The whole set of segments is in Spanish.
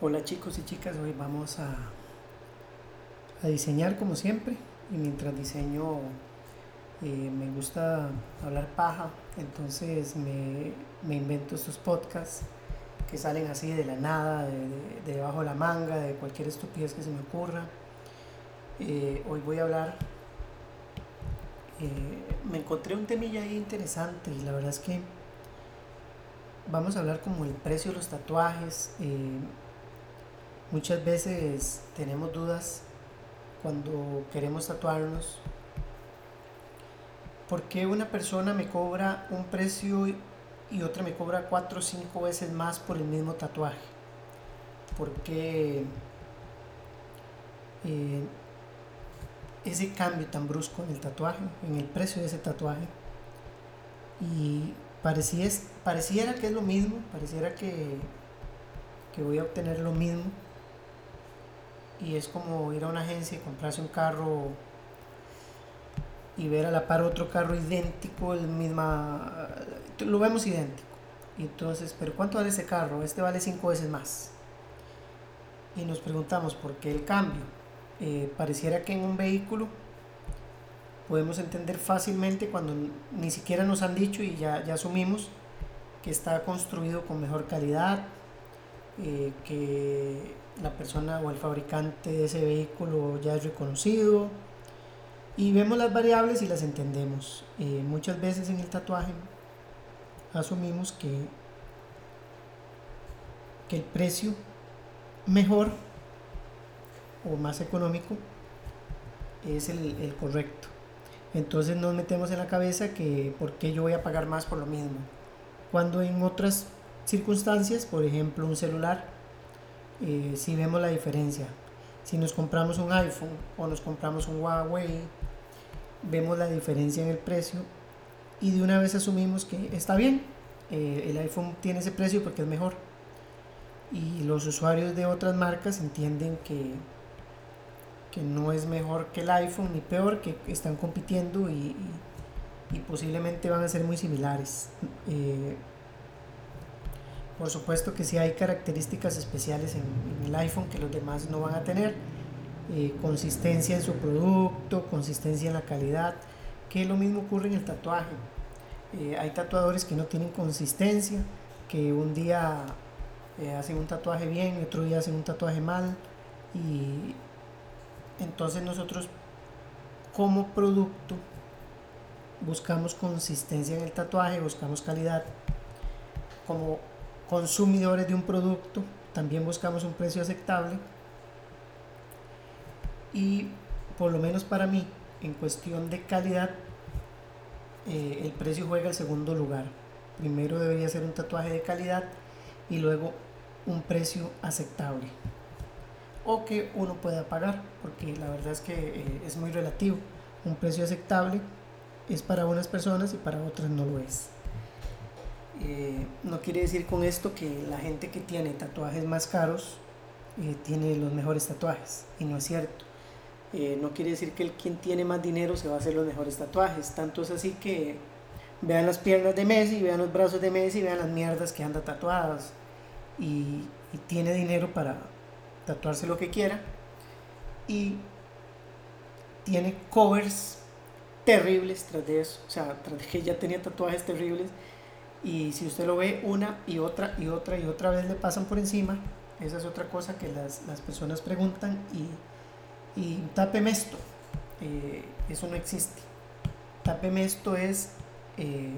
Hola chicos y chicas, hoy vamos a, diseñar como siempre y mientras diseño eh, me gusta hablar paja, entonces me, invento estos podcasts que salen así de la nada, de, de, debajo de la manga, de cualquier estupidez que se me ocurra. Eh, hoy voy a hablar, eh, me encontré un temilla ahí interesante y la verdad es que vamos a hablar como el precio de los tatuajes. Muchas veces tenemos dudas cuando queremos tatuarnos. ¿Por qué una persona me cobra un precio y otra me cobra cuatro o cinco veces más por el mismo tatuaje? ¿Por qué eh, ese cambio tan brusco en el tatuaje, en el precio de ese tatuaje? Y pareciera que es lo mismo, pareciera que, que voy a obtener lo mismo. Y es como ir a una agencia y comprarse un carro y ver a la par otro carro idéntico, el misma, lo vemos idéntico. Y entonces, ¿pero cuánto vale ese carro? Este vale cinco veces más. Y nos preguntamos, ¿por qué el cambio? Eh, pareciera que en un vehículo podemos entender fácilmente cuando ni siquiera nos han dicho y ya, ya asumimos que está construido con mejor calidad, eh, que la persona o el fabricante de ese vehículo ya es reconocido y vemos las variables y las entendemos. Eh, muchas veces en el tatuaje asumimos que, que el precio mejor o más económico es el, el correcto. Entonces nos metemos en la cabeza que por qué yo voy a pagar más por lo mismo. Cuando en otras circunstancias, por ejemplo un celular, eh, si vemos la diferencia. Si nos compramos un iPhone o nos compramos un Huawei, vemos la diferencia en el precio y de una vez asumimos que está bien, eh, el iPhone tiene ese precio porque es mejor. Y los usuarios de otras marcas entienden que que no es mejor que el iPhone ni peor, que están compitiendo y, posiblemente van a ser muy similares. Eh, por supuesto que sí hay características especiales en, el iPhone que los demás no van a tener. Eh, consistencia en su producto, consistencia en la calidad, que lo mismo ocurre en el tatuaje. Eh, hay tatuadores que no tienen consistencia, que un día hacen un tatuaje bien otro día hacen un tatuaje mal. Y, entonces nosotros como producto buscamos consistencia en el tatuaje, buscamos calidad. Como consumidores de un producto también buscamos un precio aceptable. Y por lo menos para mí, en cuestión de calidad, eh, el precio juega el segundo lugar. Primero debería ser un tatuaje de calidad y luego un precio aceptable o que uno pueda pagar, porque la verdad es que eh, es muy relativo. Un precio aceptable es para unas personas y para otras no lo es. Eh, no quiere decir con esto que la gente que tiene tatuajes más caros eh, tiene los mejores tatuajes, y no es cierto. no quiere decir que el quien tiene más dinero se va a hacer los mejores tatuajes. Tanto es así que vean las piernas de Messi, vean los brazos de Messi, vean las mierdas que anda tatuadas. y tiene dinero para, tatuarse lo que quiera. Y tiene covers terribles tras de eso. O sea, tras de que ya tenía tatuajes terribles. Y si usted lo ve una y otra y otra y otra vez le pasan por encima, esa es otra cosa que las, las personas preguntan y, y tápeme esto. Eh, eso no existe. Tápeme esto es eh,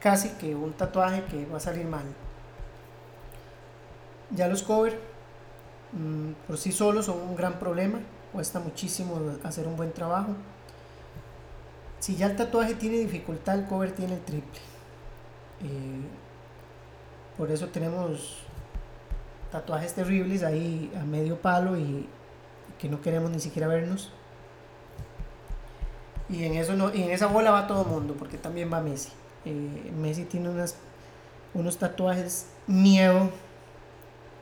casi que un tatuaje que va a salir mal. Ya los covers Mm, por sí solos son un gran problema, cuesta muchísimo hacer un buen trabajo. Si ya el tatuaje tiene dificultad, el cover tiene el triple. Por eso tenemos tatuajes terribles ahí a medio palo y, que no queremos ni siquiera vernos. Y en, eso no, y en esa bola va todo el mundo, porque también va Messi. Eh, Messi tiene unas, unos tatuajes miedo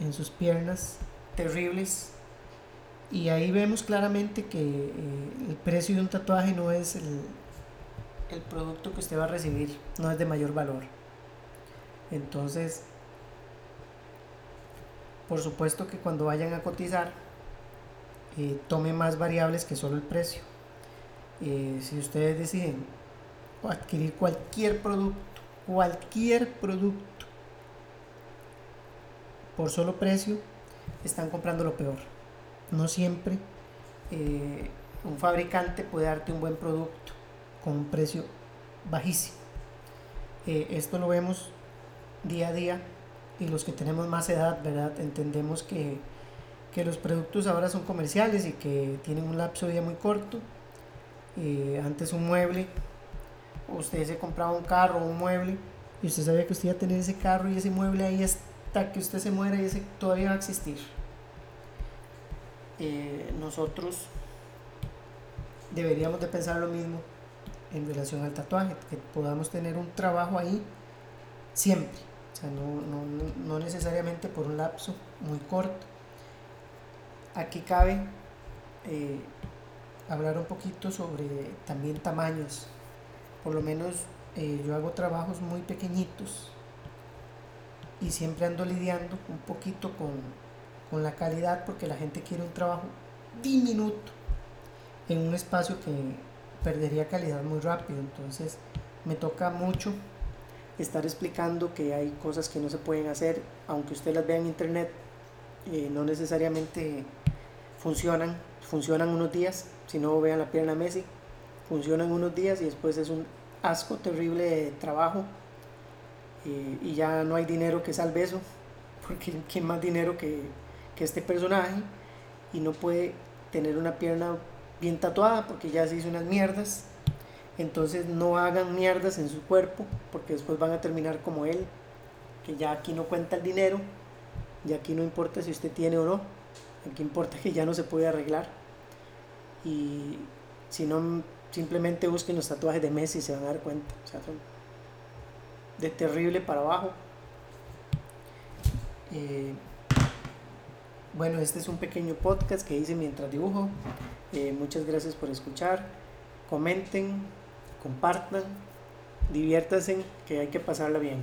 en sus piernas terribles. Y ahí vemos claramente que eh, el precio de un tatuaje no es el, el producto que usted va a recibir, no es de mayor valor. Entonces, por supuesto que cuando vayan a cotizar, eh, tome más variables que solo el precio. Eh, si ustedes deciden adquirir cualquier producto, cualquier producto, por solo precio, están comprando lo peor. No siempre eh, un fabricante puede darte un buen producto con un precio bajísimo. esto lo vemos día a día y los que tenemos más edad, ¿verdad? Entendemos que, que los productos ahora son comerciales y que tienen un lapso de vida muy corto. Eh, antes un mueble, usted se compraba un carro o un mueble y usted sabía que usted iba a tener ese carro y ese mueble ahí hasta que usted se muera y ese todavía va a existir. Eh, nosotros deberíamos de pensar lo mismo en relación al tatuaje, que podamos tener un trabajo ahí siempre sea, no, necesariamente por un lapso muy corto. Aquí cabe eh, hablar un poquito sobre también tamaños. Por lo menos eh, yo hago trabajos muy pequeñitos y siempre ando lidiando un poquito con, con la calidad porque la gente quiere un trabajo diminuto en un espacio que perdería calidad muy rápido. Entonces me toca mucho estar explicando que hay cosas que no se pueden hacer, aunque usted las vea en internet, eh, no necesariamente funcionan, funcionan unos días, si no vean la pierna Messi, funcionan unos días y después es un asco terrible de trabajo eh, y ya no hay dinero que salve eso, porque ¿quién más dinero que, que este personaje? Y no puede tener una pierna bien tatuada porque ya se hizo unas mierdas entonces no hagan mierdas en su cuerpo porque después van a terminar como él, que ya aquí no cuenta el dinero, y aquí no importa si usted tiene o no, aquí importa que ya no se puede arreglar. Y si no, simplemente busquen los tatuajes de Messi y se van a dar cuenta. O sea, son de terrible para abajo. Eh, bueno, este es un pequeño podcast que hice mientras dibujo. Eh, muchas gracias por escuchar. Comenten, compartan, diviértanse, que hay que pasarla bien.